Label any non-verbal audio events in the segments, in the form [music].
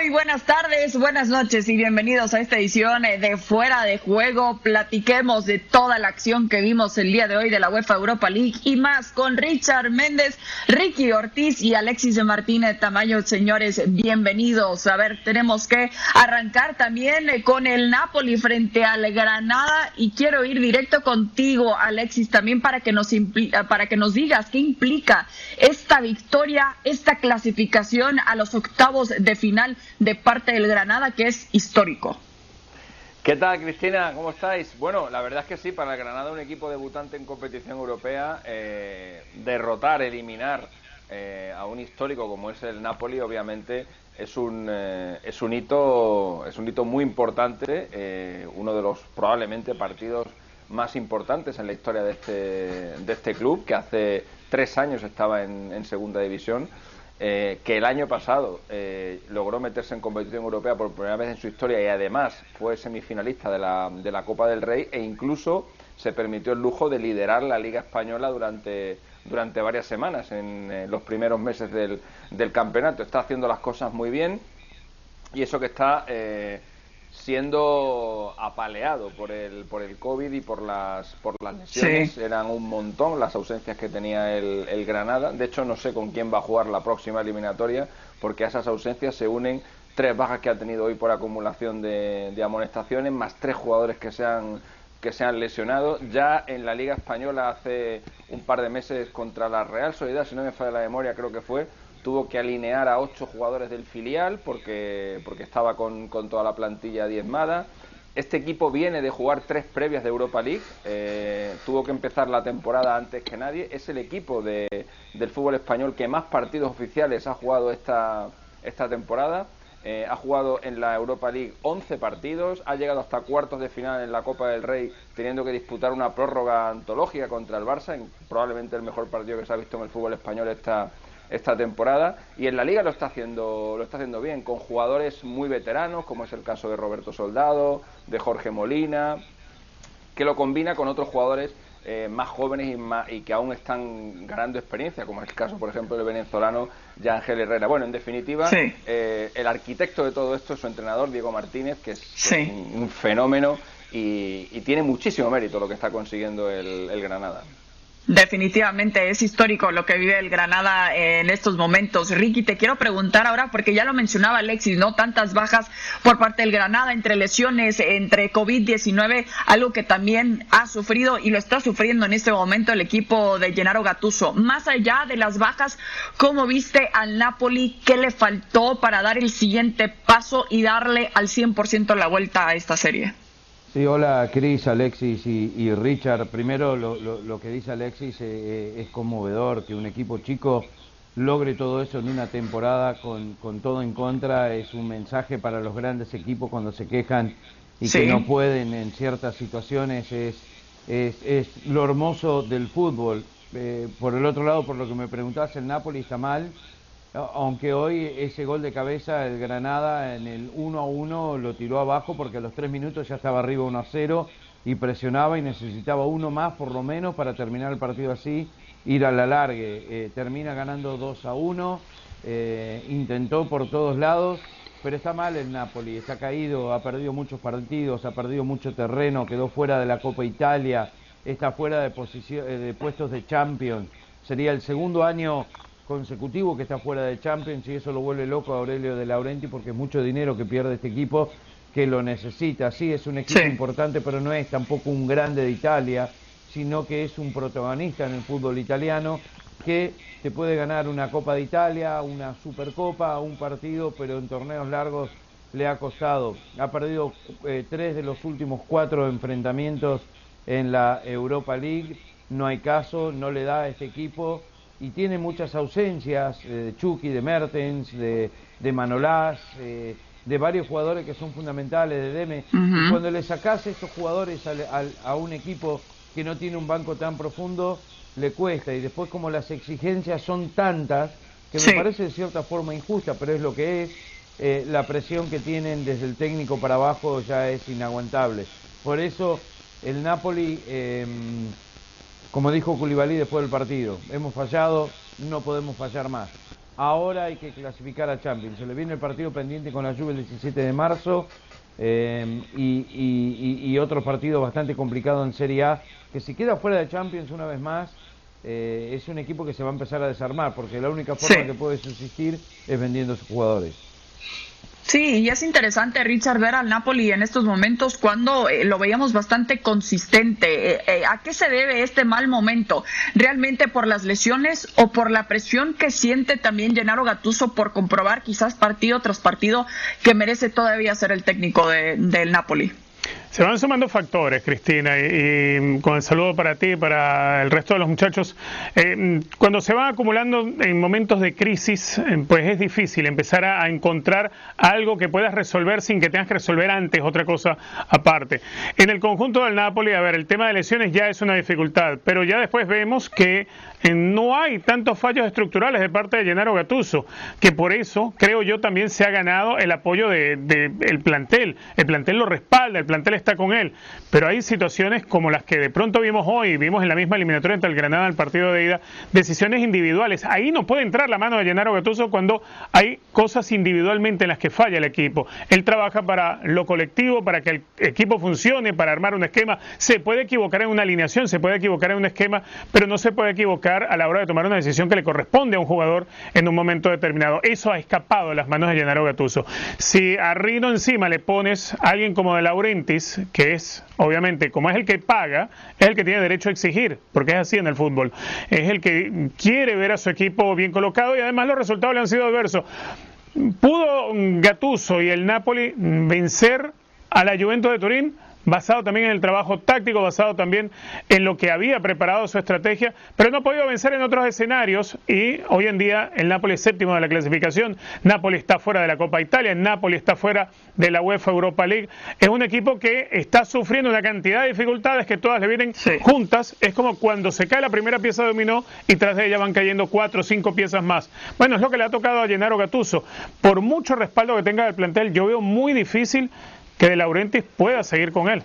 Muy buenas tardes, buenas noches y bienvenidos a esta edición eh, de Fuera de Juego. Platiquemos de toda la acción que vimos el día de hoy de la UEFA Europa League y más con Richard Méndez, Ricky Ortiz y Alexis de Martínez Tamayo. Señores, bienvenidos. A ver, tenemos que arrancar también eh, con el Napoli frente al Granada y quiero ir directo contigo, Alexis, también para que nos para que nos digas qué implica esta victoria, esta clasificación a los octavos de final de parte del Granada, que es histórico. ¿Qué tal, Cristina? ¿Cómo estáis? Bueno, la verdad es que sí, para el Granada, un equipo debutante en competición europea, eh, derrotar, eliminar eh, a un histórico como es el Napoli, obviamente es un, eh, es un hito es un hito muy importante, uno de los probablemente partidos más importantes en la historia de este, de este club, que hace tres años estaba en, en segunda división. Eh, que el año pasado eh, logró meterse en competición europea por primera vez en su historia y además fue semifinalista de la, de la Copa del Rey e incluso se permitió el lujo de liderar la Liga Española durante, durante varias semanas en, eh, los primeros meses del, del, campeonato. Está haciendo las cosas muy bien y eso que está siendo apaleado por el, por el COVID y por las, por las lesiones. Eran un montón las ausencias que tenía el, el, Granada. De hecho, no sé con quién va a jugar la próxima eliminatoria, porque a esas ausencias se unen tres bajas que ha tenido hoy por acumulación de, de amonestaciones, más tres jugadores que se han que se han lesionado. Ya en la Liga Española hace un par de meses contra la Real Sociedad, si no me falla la memoria, creo que fue, tuvo que alinear a ocho jugadores del filial porque, porque estaba con, con toda la plantilla diezmada. Este equipo viene de jugar tres previas de Europa League, eh, tuvo que empezar la temporada antes que nadie. Es el equipo de, del fútbol español que más partidos oficiales ha jugado esta, esta temporada. Eh, ha jugado en la Europa League 11 partidos, ha llegado hasta cuartos de final en la Copa del Rey, teniendo que disputar una prórroga antológica contra el Barça, en probablemente el mejor partido que se ha visto en el fútbol español esta, esta temporada. Y en la liga lo está haciendo lo está haciendo bien con jugadores muy veteranos como es el caso de Roberto Soldado de Jorge Molina que lo combina con otros jugadores eh, más jóvenes y, y que aún están ganando experiencia como es el caso por ejemplo del venezolano Ángel Herrera. Bueno en definitiva eh, el arquitecto de todo esto es su entrenador Diego Martínez que es un, fenómeno y, tiene muchísimo mérito lo que está consiguiendo el Granada Definitivamente es histórico lo que vive el Granada en estos momentos. Ricky, te quiero preguntar ahora, porque ya lo mencionaba Alexis, ¿no? Tantas bajas por parte del Granada, entre lesiones, entre COVID-19, algo que también ha sufrido y lo está sufriendo en este momento el equipo de Gennaro Gatuso. Más allá de las bajas, ¿cómo viste al Napoli? ¿Qué le faltó para dar el siguiente paso y darle al 100% la vuelta a esta serie? Sí, hola Cris, Alexis y, Richard. Primero lo, que dice Alexis eh, eh, es conmovedor, que un equipo chico logre todo eso en una temporada con, todo en contra. Es un mensaje para los grandes equipos cuando se quejan y que no pueden en ciertas situaciones. Es, es, lo hermoso del fútbol. Eh, por el otro lado, por lo que me preguntabas, el Napoli está mal aunque hoy ese gol de cabeza, el Granada en el 1 a 1 lo tiró abajo porque a los 3 minutos ya estaba arriba 1 a 0 y presionaba y necesitaba uno más por lo menos para terminar el partido así, ir a la largue. Eh, termina ganando 2 a 1, eh, intentó por todos lados, pero está mal el Napoli, está caído, ha perdido muchos partidos, ha perdido mucho terreno, quedó fuera de la Copa Italia, está fuera de, posición, eh, de puestos de Champions. Sería el segundo año consecutivo que está fuera de Champions y eso lo vuelve loco a Aurelio de Laurenti porque es mucho dinero que pierde este equipo que lo necesita. Sí, es un equipo importante, pero no es tampoco un grande de Italia, sino que es un protagonista en el fútbol italiano que te puede ganar una Copa de Italia, una Supercopa, un partido, pero en torneos largos le ha costado. Ha perdido eh, tres de los últimos cuatro enfrentamientos en la Europa League. No hay caso, no le da a este equipo y tiene muchas ausencias eh, de Chucky, de Mertens, de, de Manolás, eh, de varios jugadores que son fundamentales, de Deme. y cuando le sacás estos jugadores a un equipo que no tiene un banco tan profundo, le cuesta. Y después como las exigencias son tantas, que me parece de cierta forma injusta, pero es lo que es, eh, la presión que tienen desde el técnico para abajo ya es inaguantable. Por eso el Napoli em, como dijo Culibalí después del partido, hemos fallado, no podemos fallar más. ahora hay que clasificar a Champions. Se le viene el partido pendiente con la Juve el 17 de marzo eh, y, otro partido bastante complicado en Serie A, que si queda fuera de Champions una vez más, eh, es un equipo que se va a empezar a desarmar, porque la única forma que puede subsistir es vendiendo sus jugadores. Sí, y es interesante, Richard, ver al Napoli en estos momentos cuando eh, lo veíamos bastante consistente. Eh, eh, ¿A qué se debe este mal momento? ¿Realmente por las lesiones o por la presión que siente también Gennaro Gattuso por comprobar quizás partido tras partido que merece todavía ser el técnico del Napoli? Se van sumando factores, Cristina, y, con el saludo para ti y para el resto de los muchachos. Eh, cuando se van acumulando en momentos de crisis, eh, pues es difícil empezar a, encontrar algo que puedas resolver sin que tengas que resolver antes otra cosa aparte. En el conjunto del Napoli, a ver, el tema de lesiones ya es una dificultad, pero ya después vemos que no hay tantos fallos estructurales de parte de Gennaro Gattuso, que por eso creo yo también se ha ganado el apoyo del de, plantel. El plantel lo respalda, el plantel está con él, pero hay situaciones como las que de pronto vimos hoy, vimos en la misma eliminatoria entre el Granada el partido de ida, decisiones individuales. Ahí no puede entrar la mano de Gennaro Gattuso cuando hay cosas individualmente en las que falla el equipo. Él trabaja para lo colectivo, para que el equipo funcione, para armar un esquema. Se puede equivocar en una alineación, se puede equivocar en un esquema, pero no se puede equivocar a la hora de tomar una decisión que le corresponde a un jugador en un momento determinado. Eso ha escapado de las manos de Gennaro Gattuso. Si a Rino encima le pones a alguien como De Laurentiis, que es, obviamente, como es el que paga, es el que tiene derecho a exigir, porque es así en el fútbol. Es el que quiere ver a su equipo bien colocado y además los resultados le han sido adversos. ¿Pudo Gatuso y el Napoli vencer a la Juventus de Turín? Basado también en el trabajo táctico, basado también en lo que había preparado su estrategia, pero no ha podido vencer en otros escenarios y hoy en día el Napoli es séptimo de la clasificación, Napoli está fuera de la Copa Italia, Napoli está fuera de la UEFA Europa League, es un equipo que está sufriendo una cantidad de dificultades que todas le vienen juntas, es como cuando se cae la primera pieza de dominó y tras de ella van cayendo cuatro o cinco piezas más. Bueno, es lo que le ha tocado a Gennaro Gattuso. Por mucho respaldo que tenga el plantel, yo veo muy difícil que De pueda seguir con él.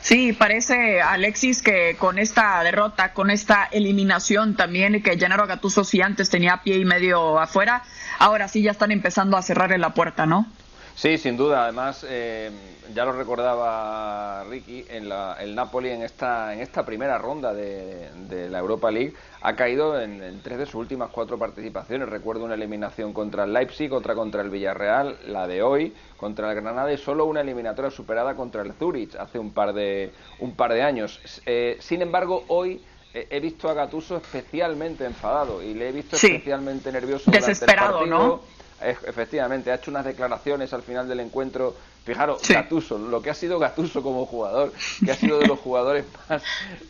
Sí, parece Alexis que con esta derrota, con esta eliminación también, que Gennaro Gattuso si antes tenía pie y medio afuera, ahora sí ya están empezando a cerrarle la puerta, ¿no? Sí, sin duda. Además, eh, ya lo recordaba Ricky, en la, el Napoli en esta, en esta primera ronda de, la Europa League ha caído en, tres de sus últimas cuatro participaciones. Recuerdo una eliminación contra el Leipzig, otra contra el Villarreal, la de hoy contra el Granada y solo una eliminatoria superada contra el Zurich hace un par de, un par de años. Eh, sin embargo, hoy he visto a Gatuso especialmente enfadado y le he visto especialmente nervioso. Desesperado, durante el partido. ¿no? Efectivamente, ha hecho unas declaraciones al final del encuentro. Fijaros, Gatuso, lo que ha sido Gatuso como jugador, que ha sido de los jugadores [laughs] más.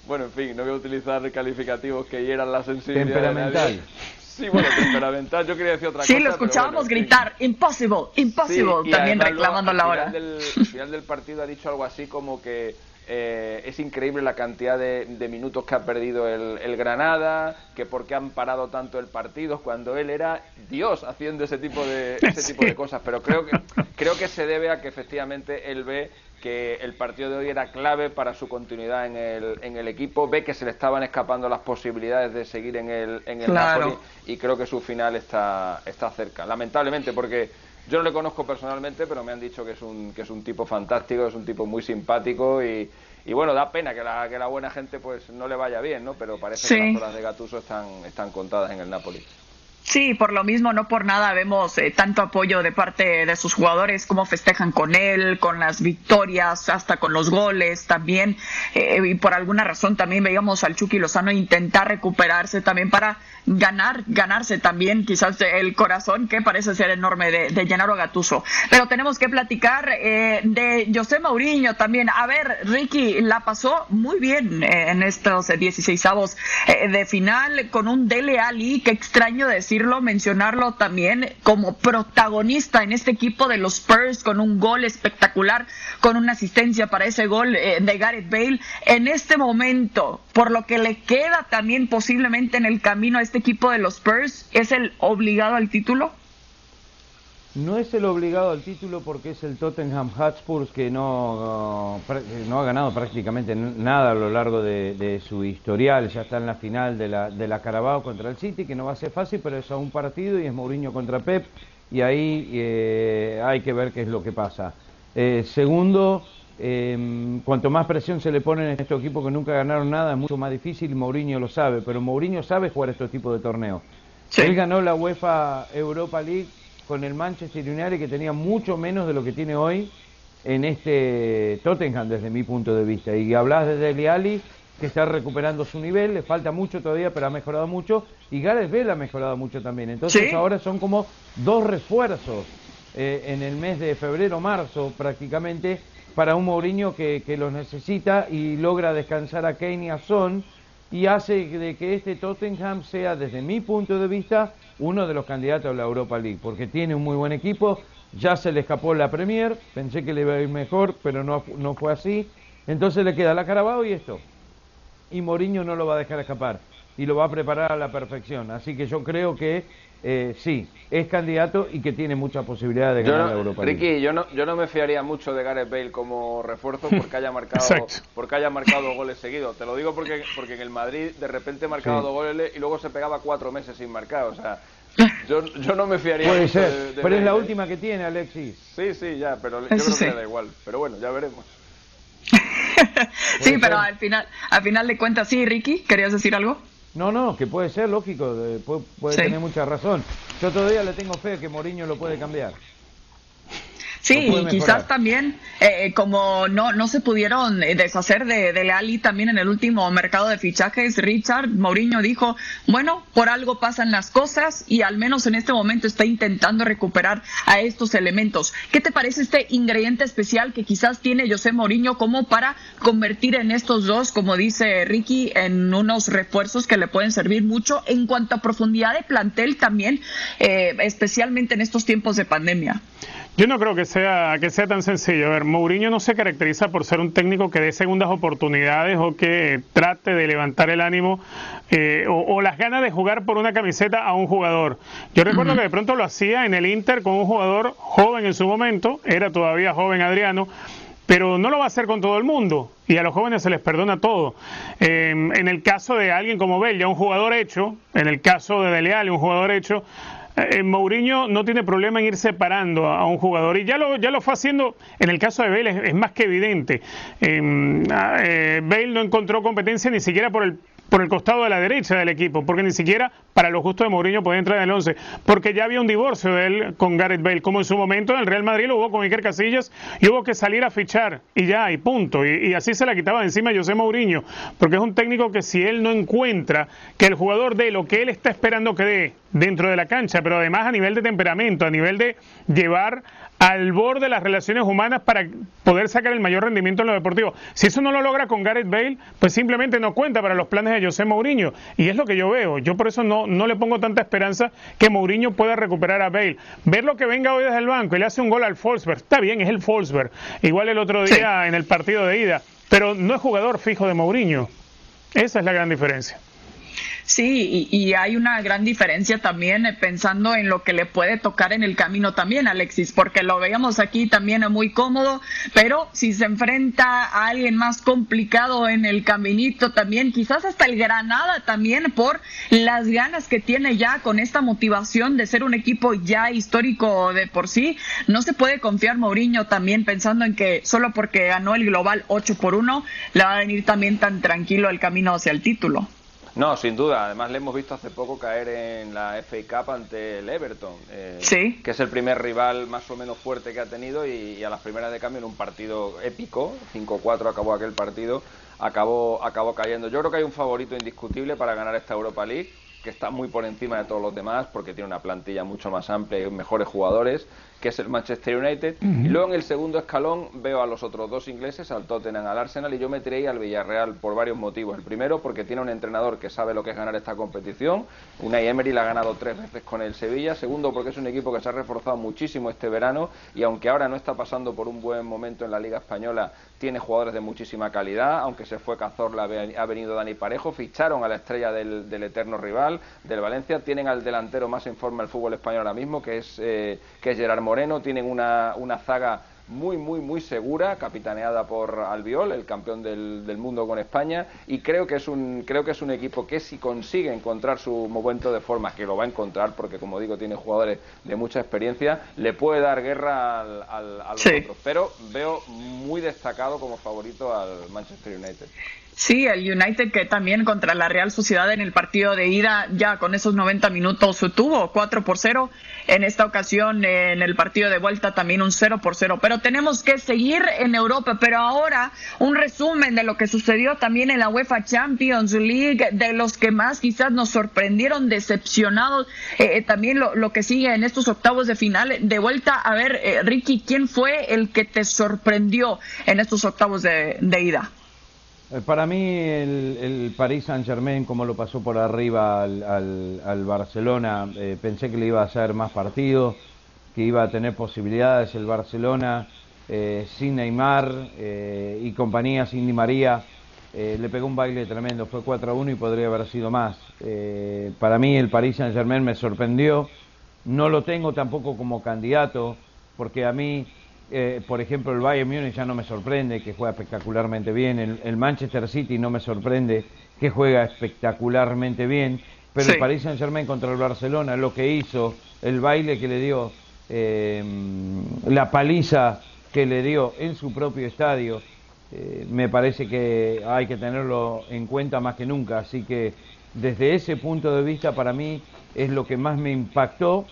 Bueno, en fin, no voy a utilizar calificativos que hieran la sensibilidad. Temperamental. Sí, bueno, temperamental. Yo quería decir otra cosa. Sí, lo escuchábamos gritar, impossible, impossible, también reclamando la hora. al final del partido ha dicho algo así como que eh, es increíble la cantidad de, minutos que ha perdido el, Granada, que por qué han parado tanto el partido cuando él era Dios haciendo ese tipo de ese tipo de cosas. Pero creo que creo que se debe a que efectivamente él ve que el partido de hoy era clave para su continuidad en el, en el equipo, ve que se le estaban escapando las posibilidades de seguir en el, en el Napoli y creo que su final está, está cerca. Lamentablemente, porque yo no le conozco personalmente, pero me han dicho que es un, que es un tipo fantástico, es un tipo muy simpático y, y bueno, da pena que la, que la buena gente pues no le vaya bien, ¿no? Pero parece que las horas de Gatuso están, están contadas en el Napoli. Sí, por lo mismo, no por nada vemos eh, tanto apoyo de parte de sus jugadores, cómo festejan con él, con las victorias, hasta con los goles también. Eh, y por alguna razón también veíamos al Chucky Lozano intentar recuperarse también para ganar, ganarse también quizás el corazón que parece ser enorme de, de Gennaro Gatuso. Pero tenemos que platicar eh, de José Mourinho también. A ver, Ricky la pasó muy bien en estos 16 avos de final con un Dele Ali, que extraño decir mencionarlo también como protagonista en este equipo de los Spurs con un gol espectacular, con una asistencia para ese gol eh, de Gareth Bale. En este momento, por lo que le queda también posiblemente en el camino a este equipo de los Spurs, ¿es el obligado al título? No es el obligado al título porque es el Tottenham Hotspur que no, no, ha ganado prácticamente nada a lo largo de, su historial. Ya está en la final de la, de la Carabao contra el City, que no va a ser fácil, pero es a un partido y es Mourinho contra Pep. Y ahí eh, hay que ver qué es lo que pasa. Eh, segundo, em, cuanto más presión se le pone en estos equipos que nunca ganaron nada, es mucho más difícil. Mourinho lo sabe, pero Mourinho sabe jugar estos tipos de torneos. Él ganó la UEFA Europa League con el Manchester United que tenía mucho menos de lo que tiene hoy en este Tottenham desde mi punto de vista. Y hablas de Dele Alli que está recuperando su nivel, le falta mucho todavía, pero ha mejorado mucho. Y Gareth Bale ha mejorado mucho también. Entonces ahora son como dos refuerzos eh, en el mes de febrero-marzo prácticamente para un Mourinho que, que los necesita y logra descansar a Kane y a Son y hace de que este Tottenham sea, desde mi punto de vista, uno de los candidatos a la Europa League, porque tiene un muy buen equipo, ya se le escapó la Premier, pensé que le iba a ir mejor, pero no, no fue así, entonces le queda la Carabao y esto, y Mourinho no lo va a dejar escapar, y lo va a preparar a la perfección, así que yo creo que eh, sí, es candidato y que tiene muchas posibilidades de ganar la Europa League. Ricky, yo no, yo no me fiaría mucho de Gareth Bale como refuerzo porque haya [laughs] marcado porque haya marcado goles seguidos. Te lo digo porque porque en el Madrid de repente marcaba dos goles y luego se pegaba cuatro meses sin marcar. O sea, [laughs] yo, yo no me fiaría. Puede ser, pero es la última que tiene Alexis. Sí, sí, ya, pero yo creo que le da igual. Pero bueno, ya veremos. [laughs] sí, pero al final, al final de cuentas, sí, Ricky, ¿querías decir algo? No, no, que puede ser, lógico, puede, tener mucha razón. Yo todavía le tengo fe que Mourinho lo puede cambiar. Sí, y quizás también, eh, como no, no se pudieron eh, deshacer de, de Leali también en el último mercado de fichajes, Richard Mourinho dijo, bueno, por algo pasan las cosas y al menos en este momento está intentando recuperar a estos elementos. ¿Qué te parece este ingrediente especial que quizás tiene José Mourinho como para convertir en estos dos, como dice Ricky, en unos refuerzos que le pueden servir mucho en cuanto a profundidad de plantel también, eh, especialmente en estos tiempos de pandemia? Yo no creo que sea, que sea tan sencillo. A ver, Mourinho no se caracteriza por ser un técnico que dé segundas oportunidades o que trate de levantar el ánimo eh, o, las ganas de jugar por una camiseta a un jugador. Yo recuerdo que de pronto lo hacía en el Inter con un jugador joven en su momento, era todavía joven Adriano, pero no lo va a hacer con todo el mundo y a los jóvenes se les perdona todo. Em, en el caso de alguien como Bell, un jugador hecho, en el caso de Dele un jugador hecho, eh, Mourinho no tiene problema en ir separando a, un jugador y ya lo, ya lo fue haciendo en el caso de Bale, es, más que evidente. Em, eh, Bale no encontró competencia ni siquiera por el por el costado de la derecha del equipo, porque ni siquiera para lo justo de Mourinho podía entrar en el 11, porque ya había un divorcio de él con Gareth Bale, como en su momento en el Real Madrid lo hubo con Iker Casillas y hubo que salir a fichar y ya, y punto, y, así se la quitaba de encima José Mourinho, porque es un técnico que si él no encuentra que el jugador dé lo que él está esperando que dé dentro de la cancha, pero además a nivel de temperamento, a nivel de llevar al borde de las relaciones humanas para poder sacar el mayor rendimiento en lo deportivo. Si eso no lo logra con Gareth Bale, pues simplemente no cuenta para los planes de José Mourinho. Y es lo que yo veo. Yo por eso no, no le pongo tanta esperanza que Mourinho pueda recuperar a Bale. Ver lo que venga hoy desde el banco y le hace un gol al Forsberg. Está bien, es el Forsberg. Igual el otro día en el partido de ida. Pero no es jugador fijo de Mourinho. Esa es la gran diferencia. Sí, y, hay una gran diferencia también eh, pensando en lo que le puede tocar en el camino también, Alexis, porque lo veíamos aquí también muy cómodo, pero si se enfrenta a alguien más complicado en el caminito también, quizás hasta el Granada también por las ganas que tiene ya con esta motivación de ser un equipo ya histórico de por sí, no se puede confiar Mourinho también pensando en que solo porque ganó el global 8 por 1 le va a venir también tan tranquilo el camino hacia el título. No, sin duda. Además, le hemos visto hace poco caer en la FA Cup ante el Everton, eh, que es el primer rival más o menos fuerte que ha tenido y, a las primeras de cambio en un partido épico, 5-4 acabó aquel partido, acabó, acabó cayendo. Yo creo que hay un favorito indiscutible para ganar esta Europa League que está muy por encima de todos los demás porque tiene una plantilla mucho más amplia y mejores jugadores que es el Manchester United. Y luego en el segundo escalón veo a los otros dos ingleses, al Tottenham, al Arsenal, y yo me tiré al Villarreal por varios motivos. El primero, porque tiene un entrenador que sabe lo que es ganar esta competición. Unai Emery la ha ganado tres veces con el Sevilla. Segundo, porque es un equipo que se ha reforzado muchísimo este verano y aunque ahora no está pasando por un buen momento en la Liga Española, tiene jugadores de muchísima calidad. Aunque se fue Cazorla, ha venido Dani Parejo, ficharon a la estrella del, del eterno rival del Valencia. Tienen al delantero más en forma del fútbol español ahora mismo, que es, que es Gerard Moreno. Tienen una, una zaga muy, muy, muy segura, capitaneada por Albiol, el campeón del, del, mundo con España, y creo que, es un, creo que es un equipo que si consigue encontrar su momento de forma, que lo va a encontrar porque como digo tiene jugadores de mucha experiencia, le puede dar guerra al, al, a los otros, pero veo muy destacado como favorito al Manchester United. Sí, el United que también contra la Real Sociedad en el partido de ida ya con esos 90 minutos tuvo 4 por 0. En esta ocasión en el partido de vuelta también un 0 por 0. Pero tenemos que seguir en Europa. Pero ahora un resumen de lo que sucedió también en la UEFA Champions League, de los que más quizás nos sorprendieron, decepcionados. Eh, también lo, que sigue en estos octavos de final de vuelta. A ver, eh, Ricky, ¿quién fue el que te sorprendió en estos octavos de ida? Eh, para mí el, Paris Saint Germain, como lo pasó por arriba al, al, al Barcelona, eh, pensé que le iba a hacer más partido, que iba a tener posibilidades el Barcelona eh, sin Neymar eh, y compañía, sin Di María. Eh, le pegó un baile tremendo, fue 4 a 1 y podría haber sido más. para mí el Paris Saint Germain me sorprendió, no lo tengo tampoco como candidato, porque a mí eh, por ejemplo, el Bayern Múnich ya no me sorprende, que juega espectacularmente bien. El, el, Manchester City no me sorprende, que juega espectacularmente bien. Pero sí. el Paris Saint Germain contra el Barcelona, lo que hizo, el baile que le dio, eh, la paliza que le dio en su propio estadio, eh, me parece que hay que tenerlo en cuenta más que nunca. Así que desde ese punto de vista, para mí es lo que más me impactó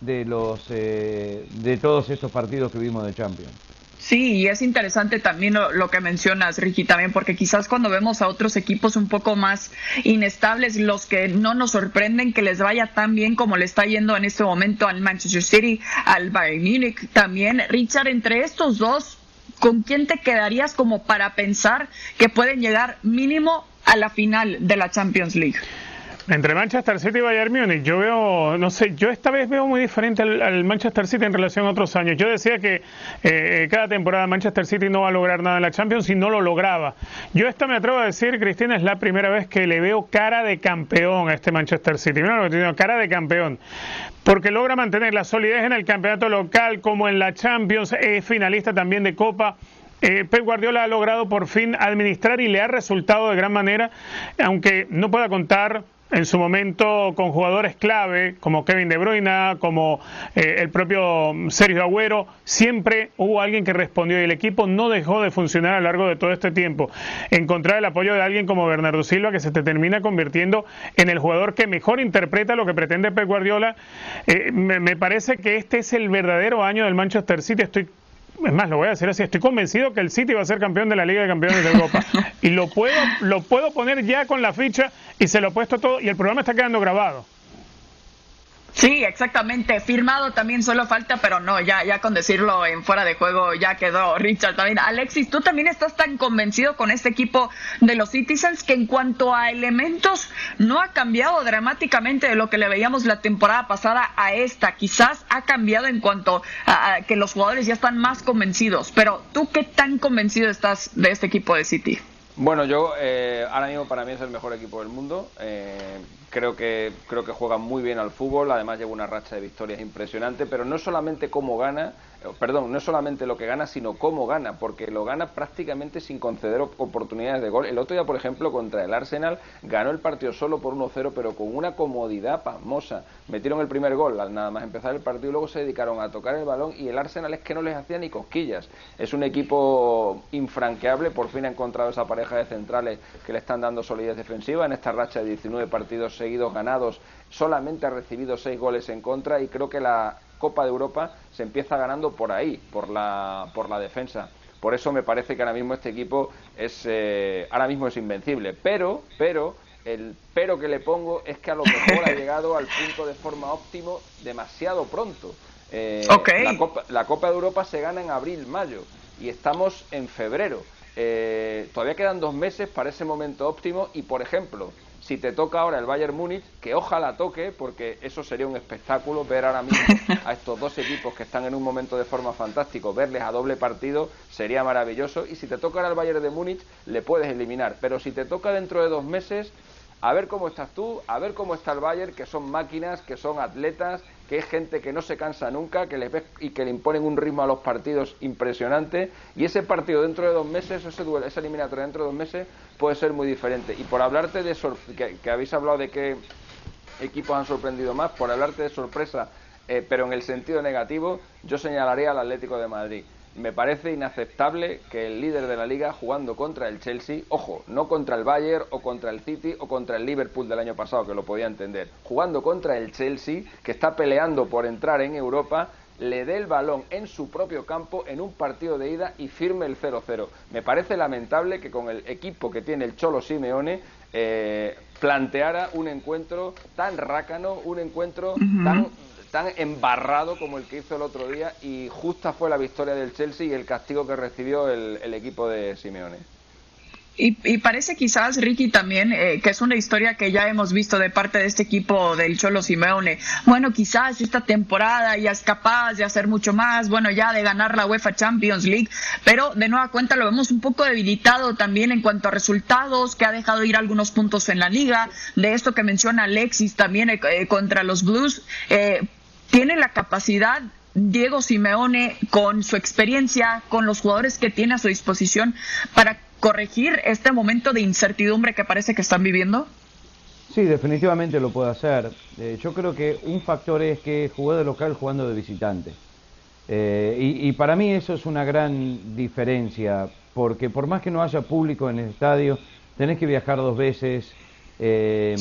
de los eh, de todos estos partidos que vimos de Champions. Sí, y es interesante también lo, que mencionas, Ricky, también, porque quizás cuando vemos a otros equipos un poco más inestables, los que no nos sorprenden que les vaya tan bien como le está yendo en este momento al Manchester City, al Bayern Múnich también. Richard, entre estos dos, ¿con quién te quedarías como para pensar que pueden llegar mínimo a la final de la Champions League? Entre Manchester City y Bayern Múnich, yo veo, no sé, yo esta vez veo muy diferente al, Manchester City en relación a otros años. Yo decía que eh, cada temporada Manchester City no va a lograr nada en la Champions y no lo lograba. Yo esta me atrevo a decir, Cristina, es la primera vez que le veo cara de campeón a este Manchester City. Mira lo que cara de campeón. Porque logra mantener la solidez en el campeonato local como en la Champions, es finalista también de Copa. Eh, Pep Guardiola ha logrado por fin administrar y le ha resultado de gran manera, aunque no pueda contar en su momento con jugadores clave como Kevin De Bruyne, como eh, el propio Sergio Agüero, siempre hubo alguien que respondió y el equipo no dejó de funcionar a lo largo de todo este tiempo. Encontrar el apoyo de alguien como Bernardo Silva que se te termina convirtiendo en el jugador que mejor interpreta lo que pretende Pep Guardiola, eh, me, me parece que este es el verdadero año del Manchester City. Estoy es más, lo voy a decir así, estoy convencido que el City va a ser campeón de la Liga de Campeones de Europa. [laughs] Y lo puedo, lo puedo poner ya con la ficha y se lo he puesto todo y el programa está quedando grabado. Sí, exactamente. Firmado también solo falta, pero no, ya, ya con decirlo en fuera de juego ya quedó Richard también. Alexis, tú también estás tan convencido con este equipo de los Citizens que en cuanto a elementos no ha cambiado dramáticamente de lo que le veíamos la temporada pasada a esta. Quizás ha cambiado en cuanto a, a que los jugadores ya están más convencidos. Pero tú qué tan convencido estás de este equipo de City? Bueno, yo eh, ahora mismo para mí es el mejor equipo del mundo. Eh, creo que creo que juega muy bien al fútbol. Además lleva una racha de victorias impresionante. Pero no solamente cómo gana, perdón, no solamente lo que gana, sino cómo gana, porque lo gana prácticamente sin conceder oportunidades de gol. El otro día, por ejemplo, contra el Arsenal, ganó el partido solo por 1-0, pero con una comodidad pasmosa. Metieron el primer gol nada más empezar el partido y luego se dedicaron a tocar el balón y el Arsenal es que no les hacía ni cosquillas. Es un equipo infranqueable, por fin ha encontrado esa pareja de centrales que le están dando solidez defensiva en esta racha de 19 partidos seguidos ganados. Solamente ha recibido 6 goles en contra y creo que la Copa de Europa se empieza ganando por ahí, por la, por la defensa. Por eso me parece que ahora mismo este equipo es eh, ahora mismo es invencible. Pero, pero, el pero que le pongo es que a lo mejor ha llegado al punto de forma óptimo demasiado pronto. Eh, okay. la, Copa, la Copa de Europa se gana en abril, mayo y estamos en febrero. Eh, todavía quedan dos meses para ese momento óptimo y, por ejemplo, si te toca ahora el Bayern Múnich, que ojalá toque, porque eso sería un espectáculo ver ahora mismo [laughs] a estos dos equipos que están en un momento de forma fantástico, verles a doble partido sería maravilloso. Y si te toca ahora el Bayern de Múnich, le puedes eliminar. Pero si te toca dentro de dos meses, a ver cómo estás tú, a ver cómo está el Bayern, que son máquinas, que son atletas, que es gente que no se cansa nunca, que ves y que le imponen un ritmo a los partidos impresionante. Y ese partido dentro de dos meses, ese duelo, esa eliminatoria dentro de dos meses, puede ser muy diferente. Y por hablarte de que, que habéis hablado de qué equipos han sorprendido más, por hablarte de sorpresa, eh, pero en el sentido negativo, yo señalaría al Atlético de Madrid me parece inaceptable que el líder de la liga jugando contra el Chelsea, ojo, no contra el Bayern o contra el City o contra el Liverpool del año pasado, que lo podía entender, jugando contra el Chelsea, que está peleando por entrar en Europa, le dé el balón en su propio campo en un partido de ida y firme el 0-0. Me parece lamentable que con el equipo que tiene el Cholo Simeone eh, planteara un encuentro tan rácano, un encuentro tan tan embarrado como el que hizo el otro día y justa fue la victoria del Chelsea y el castigo que recibió el, equipo de Simeone. Y, parece quizás, Ricky, también eh, que es una historia que ya hemos visto de parte de este equipo del Cholo Simeone. Bueno, quizás esta temporada ya es capaz de hacer mucho más, bueno, ya de ganar la UEFA Champions League, pero de nueva cuenta lo vemos un poco debilitado también en cuanto a resultados, que ha dejado ir algunos puntos en la liga, de esto que menciona Alexis también eh, contra los Blues. Eh, tiene la capacidad Diego Simeone con su experiencia, con los jugadores que tiene a su disposición para corregir este momento de incertidumbre que parece que están viviendo? Sí, definitivamente lo puede hacer. Eh, yo creo que un factor es que jugó de local jugando de visitante. Eh, y, para mí eso es una gran diferencia, porque por más que no haya público en el estadio, tenés que viajar dos veces. Eh,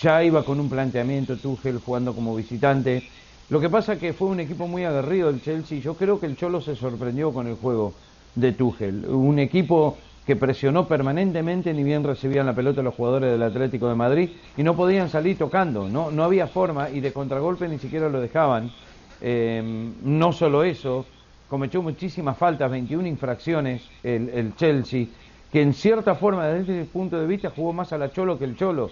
ya iba con un planteamiento Tuchel jugando como visitante. Lo que pasa que fue un equipo muy aguerrido el Chelsea. Yo creo que el Cholo se sorprendió con el juego de Tuchel. Un equipo que presionó permanentemente, ni bien recibían la pelota los jugadores del Atlético de Madrid y no podían salir tocando, no, no había forma y de contragolpe ni siquiera lo dejaban. Em, no solo eso, cometió muchísimas faltas, 21 infracciones el, Chelsea, que en cierta forma desde ese punto de vista jugó más a la Cholo que el Cholo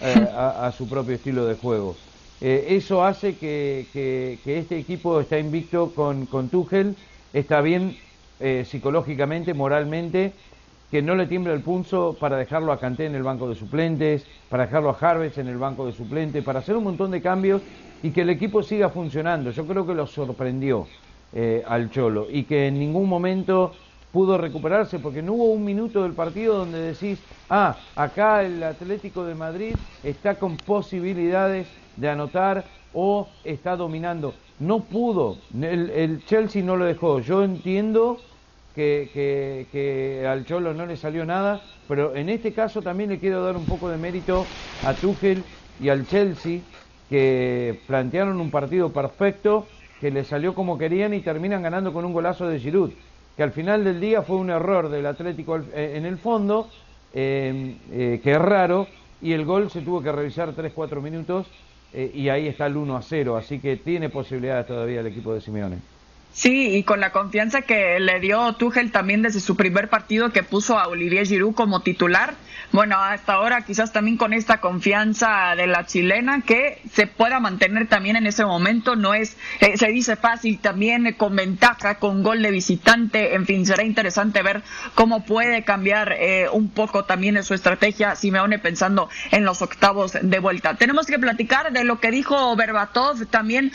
eh, a su propio estilo de juego. Eh, eso hace que, este equipo está invicto con, con está bien eh, psicológicamente, moralmente, que no le tiembla el pulso para dejarlo a Canté en el banco de suplentes, para dejarlo a Harvest en el banco de suplentes, para hacer un montón de cambios y que el equipo siga funcionando. Yo creo que lo sorprendió eh, al Cholo y que en ningún momento pudo recuperarse porque no hubo un minuto del partido donde decís, ah, acá el Atlético de Madrid está con posibilidades de anotar o está dominando. No pudo, el, Chelsea no lo dejó. Yo entiendo que, que, al Cholo no le salió nada, pero en este caso también le quiero dar un poco de mérito a Tuchel y al Chelsea, que plantearon un partido perfecto, que le salió como querían y terminan ganando con un golazo de Giroud, que al final del día fue un error del Atlético eh, en el fondo, eh, eh, que es raro, y el gol se tuvo que revisar 3-4 minutos y ahí está el 1 a 0, así que tiene posibilidades todavía el equipo de Simeone. Sí, y con la confianza que le dio Tuchel también desde su primer partido que puso a Olivier Giroud como titular. Bueno, hasta ahora quizás también con esta confianza de la chilena que se pueda mantener también en ese momento. No es, eh, se dice fácil también eh, con ventaja, con gol de visitante. En fin, será interesante ver cómo puede cambiar eh, un poco también en su estrategia Simeone pensando en los octavos de vuelta. Tenemos que platicar de lo que dijo Berbatov también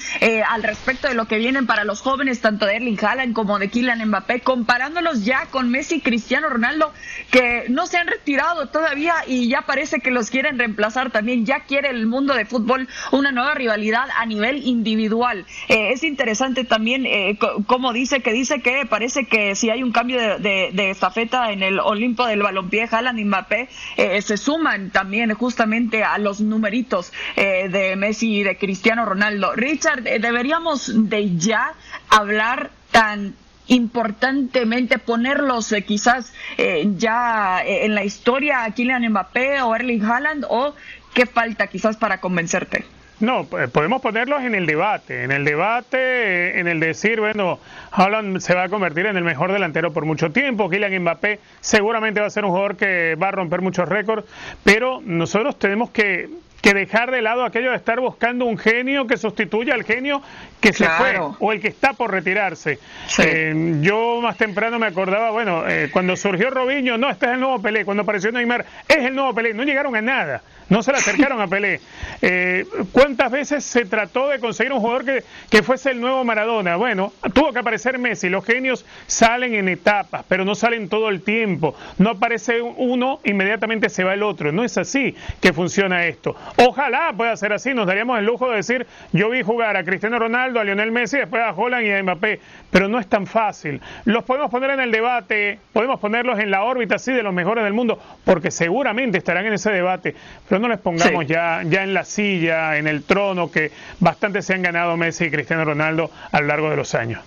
al respecto de lo que vienen para los jóvenes tanto de Erling Haaland como de Kylian Mbappé, comparándolos ya con Messi y Cristiano Ronaldo, que no se han retirado todavía y ya parece que los quieren reemplazar también. Ya quiere el mundo de fútbol una nueva rivalidad a nivel individual. Eh, es interesante también eh, como dice que dice que parece que si hay un cambio de, de, estafeta en el Olimpo del balompié, Haaland y Mbappé eh, se suman también justamente a los numeritos de Messi y de Cristiano Ronaldo. Richard, deberíamos de ya hablar tan importantemente ponerlos eh, quizás eh, ya eh, en la historia a Kylian Mbappé o Erling Haaland o qué falta quizás para convencerte? No, podemos ponerlos en el debate, en el debate, en el decir, bueno, Haaland se va a convertir en el mejor delantero por mucho tiempo, Kylian Mbappé seguramente va a ser un jugador que va a romper muchos récords, pero nosotros tenemos que que dejar de lado aquello de estar buscando un genio que sustituya al genio que se fue o el que está por retirarse. Eh, yo más temprano me acordaba, bueno, eh, cuando surgió Robinho, no, este es el nuevo Pelé, cuando apareció Neymar, es el nuevo Pelé, no llegaron a nada. no se le acercaron a Pelé. Eh, ¿Cuántas veces se trató de conseguir un jugador que, que fuese el nuevo Maradona? Bueno, tuvo que aparecer Messi. Los genios salen en etapas, pero no salen todo el tiempo. No aparece uno, inmediatamente se va el otro. No es así que funciona esto. Ojalá pueda ser así. Nos daríamos el lujo de decir, yo vi jugar a Cristiano Ronaldo, a Lionel Messi, después a Holland y a Mbappé. Pero no es tan fácil. Los podemos poner en el debate, podemos ponerlos en la órbita así de los mejores del mundo, porque seguramente estarán en ese debate no les pongamos ya, ya en la silla, en el trono, que bastante se han ganado Messi y Cristiano Ronaldo a lo largo de los años.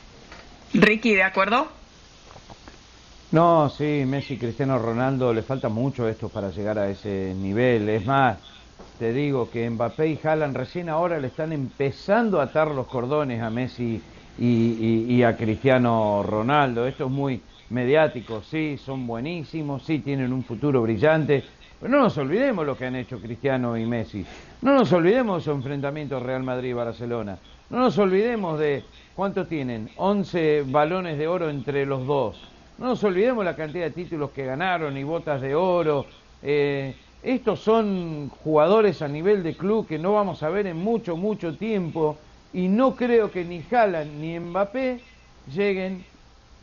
Ricky, ¿de acuerdo? No, sí, Messi y Cristiano Ronaldo le falta mucho esto para llegar a ese nivel. Es más, te digo que Mbappé y Haaland recién ahora le están empezando a atar los cordones a Messi y a Cristiano Ronaldo. Esto es muy mediático, sí, son buenísimos, sí, tienen un futuro brillante, pero no nos olvidemos lo que han hecho Cristiano y Messi. No nos olvidemos de su enfrentamiento Real Madrid-Barcelona. No nos olvidemos de cuánto tienen, 11 balones de oro entre los dos. No nos olvidemos la cantidad de títulos que ganaron y botas de oro. Eh, estos son jugadores a nivel de club que no vamos a ver en mucho, mucho tiempo. Y no creo que ni Haaland ni Mbappé lleguen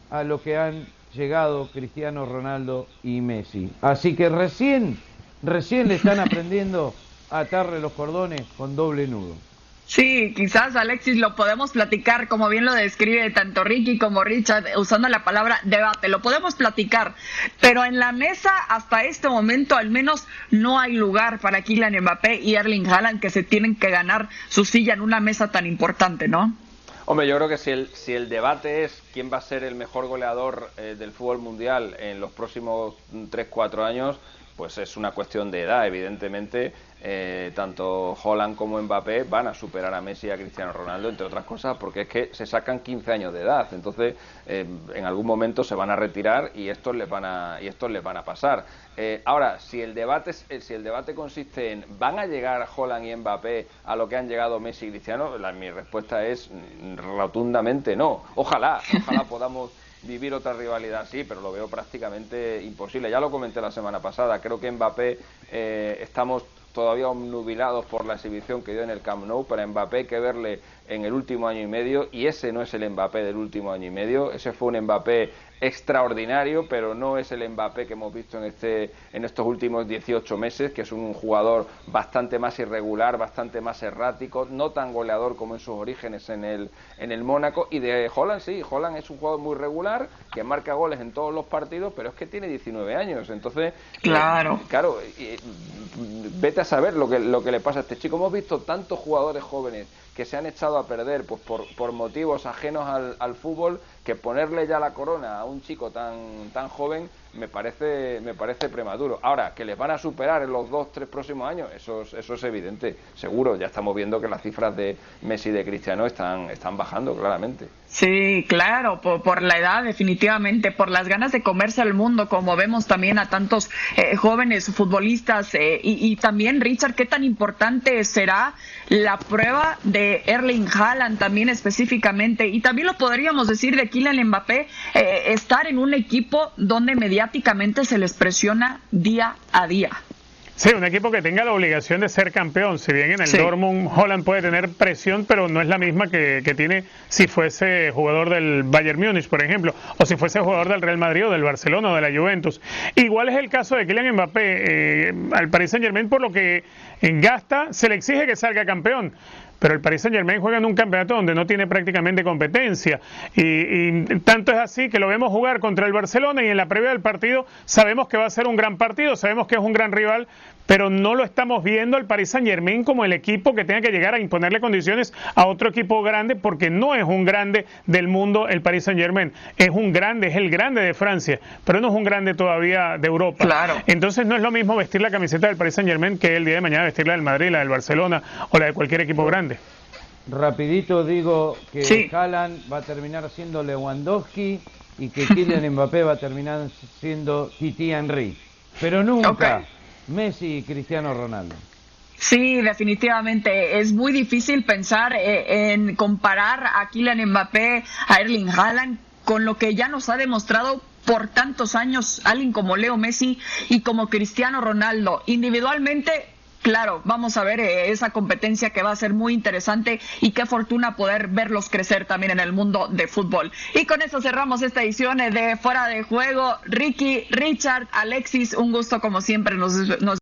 a lo que han llegado Cristiano Ronaldo y Messi. Así que recién, recién le están aprendiendo a atarle los cordones con doble nudo. Sí, quizás Alexis lo podemos platicar, como bien lo describe tanto Ricky como Richard, usando la palabra debate, lo podemos platicar, pero en la mesa hasta este momento al menos no hay lugar para Kylian Mbappé y Erling Haaland que se tienen que ganar su silla en una mesa tan importante, ¿no? Hombre, yo creo que si el, si el debate es quién va a ser el mejor goleador eh, del fútbol mundial en los próximos 3-4 años, pues es una cuestión de edad, evidentemente. Eh, tanto Holland como Mbappé van a superar a Messi y a Cristiano Ronaldo, entre otras cosas, porque es que se sacan 15 años de edad. Entonces, eh, en algún momento se van a retirar y estos les van a, y estos les van a pasar. Eh, ahora, si el, debate, si el debate consiste en ¿van a llegar Holland y Mbappé a lo que han llegado Messi y Cristiano? La, mi respuesta es mm, rotundamente no. Ojalá, ojalá [laughs] podamos vivir otra rivalidad así, pero lo veo prácticamente imposible. Ya lo comenté la semana pasada, creo que Mbappé eh, estamos todavía obnubilados por la exhibición que dio en el Camp Nou, para Mbappé hay que verle en el último año y medio y ese no es el Mbappé del último año y medio, ese fue un Mbappé extraordinario, pero no es el Mbappé que hemos visto en, este, en estos últimos 18 meses, que es un jugador bastante más irregular, bastante más errático, no tan goleador como en sus orígenes en el, en el Mónaco. Y de Holland, sí, Holland es un jugador muy regular, que marca goles en todos los partidos, pero es que tiene 19 años. Entonces, claro, eh, claro vete a saber lo que, lo que le pasa a este chico. Hemos visto tantos jugadores jóvenes que se han echado a perder pues, por, por motivos ajenos al, al fútbol que ponerle ya la corona a un chico tan, tan joven me parece, me parece prematuro. Ahora, que les van a superar en los dos, tres próximos años, eso es, eso es evidente, seguro. Ya estamos viendo que las cifras de Messi y de Cristiano están, están bajando claramente. Sí, claro, por, la edad definitivamente, por las ganas de comerse al mundo, como vemos también a tantos eh, jóvenes futbolistas eh, y, también, Richard, qué tan importante será la prueba de Erling Haaland también específicamente y también lo podríamos decir de Kylian Mbappé, eh, estar en un equipo donde mediáticamente se les presiona día a día. Sí, un equipo que tenga la obligación de ser campeón. Si bien en el Dortmund Holland puede tener presión, pero no es la misma que, tiene si fuese jugador del Bayern Múnich, por ejemplo, o si fuese jugador del Real Madrid o del Barcelona o de la Juventus. Igual es el caso de Kylian Mbappé eh, al Paris Saint Germain, por lo que en gasta se le exige que salga campeón pero el Paris Saint Germain juega en un campeonato donde no tiene prácticamente competencia. Y, tanto es así que lo vemos jugar contra el Barcelona y en la previa del partido sabemos que va a ser un gran partido, sabemos que es un gran rival, pero no lo estamos viendo al Paris Saint Germain como el equipo que tenga que llegar a imponerle condiciones a otro equipo grande, porque no es un grande del mundo el Paris Saint Germain, es un grande, es el grande de Francia, pero no es un grande todavía de Europa. Claro. Entonces no es lo mismo vestir la camiseta del Paris Saint Germain que el día de mañana vestir la del Madrid, la del Barcelona o la de cualquier equipo grande. Rapidito digo que sí. Haaland va a terminar siendo Lewandowski y que Kylian [laughs] Mbappé va a terminar siendo Titi Henry. Pero nunca Messi y Cristiano Ronaldo. Sí, definitivamente. Es muy difícil pensar eh, en comparar a Kylian Mbappé, a Erling Haaland, con lo que ya nos ha demostrado por tantos años alguien como Leo Messi y como Cristiano Ronaldo. Individualmente claro, vamos a ver eh, esa competencia que va a ser muy interesante y qué fortuna poder verlos crecer también en el mundo de fútbol. Y con eso cerramos esta edición de Fuera de Juego. Ricky, Richard, Alexis, un gusto como siempre. Nos, nos